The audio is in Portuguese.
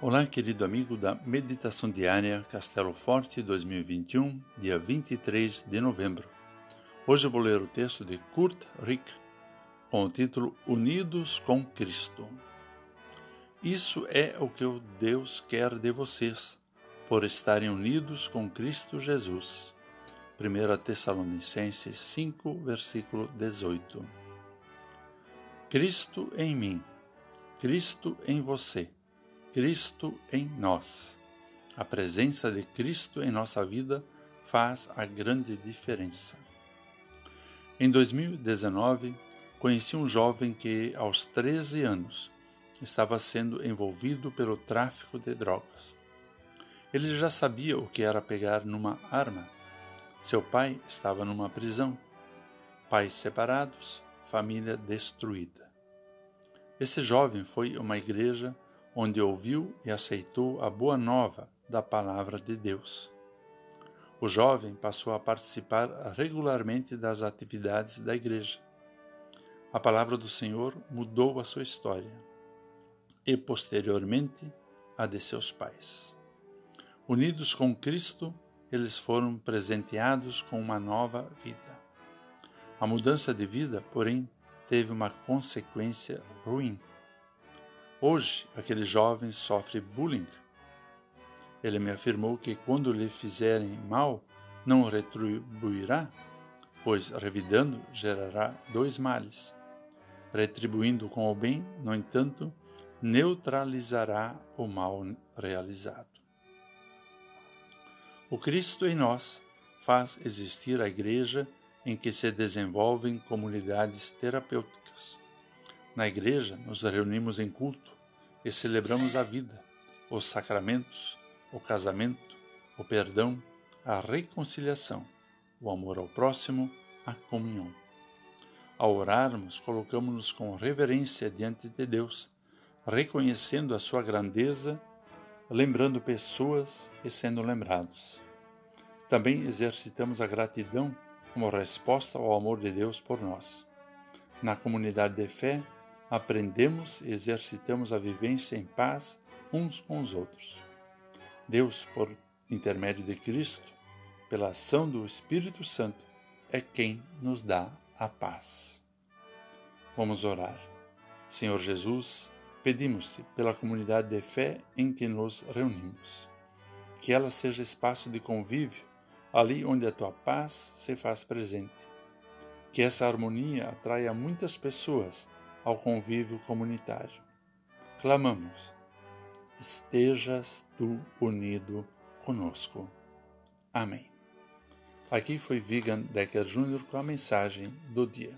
Olá, querido amigo da Meditação Diária Castelo Forte 2021, dia 23 de novembro. Hoje eu vou ler o texto de Kurt Rick com o título Unidos com Cristo. Isso é o que o Deus quer de vocês, por estarem unidos com Cristo Jesus. 1 Tessalonicenses 5, versículo 18. Cristo em mim, Cristo em você Cristo em nós. A presença de Cristo em nossa vida faz a grande diferença. Em 2019, conheci um jovem que, aos 13 anos, estava sendo envolvido pelo tráfico de drogas. Ele já sabia o que era pegar numa arma. Seu pai estava numa prisão. Pais separados, família destruída. Esse jovem foi a uma igreja onde ouviu e aceitou a boa nova da palavra de Deus. O jovem passou a participar regularmente das atividades da igreja. A palavra do Senhor mudou a sua história e, posteriormente, a de seus pais. Unidos com Cristo, eles foram presenteados com uma nova vida. A mudança de vida, porém, teve uma consequência ruim. Hoje, aquele jovem sofre bullying. Ele me afirmou que quando lhe fizerem mal, não retribuirá, pois revidando gerará dois males. Retribuindo com o bem, no entanto, neutralizará o mal realizado. O Cristo em nós faz existir a igreja em que se desenvolvem comunidades terapêuticas na igreja, nos reunimos em culto e celebramos a vida, os sacramentos, o casamento, o perdão, a reconciliação, o amor ao próximo, a comunhão. Ao orarmos, colocamos-nos com reverência diante de Deus, reconhecendo a sua grandeza, lembrando pessoas e sendo lembrados. Também exercitamos a gratidão como resposta ao amor de Deus por nós. Na comunidade de fé, aprendemos e exercitamos a vivência em paz uns com os outros. Deus, por intermédio de Cristo, pela ação do Espírito Santo, é quem nos dá a paz. Vamos orar. Senhor Jesus, pedimos-te pela comunidade de fé em que nos reunimos. Que ela seja espaço de convívio, ali onde a tua paz se faz presente. Que essa harmonia atraia muitas pessoas ao convívio comunitário. Clamamos: estejas tu unido conosco. Amém. Aqui foi Vigan Decker Jr. com a mensagem do dia.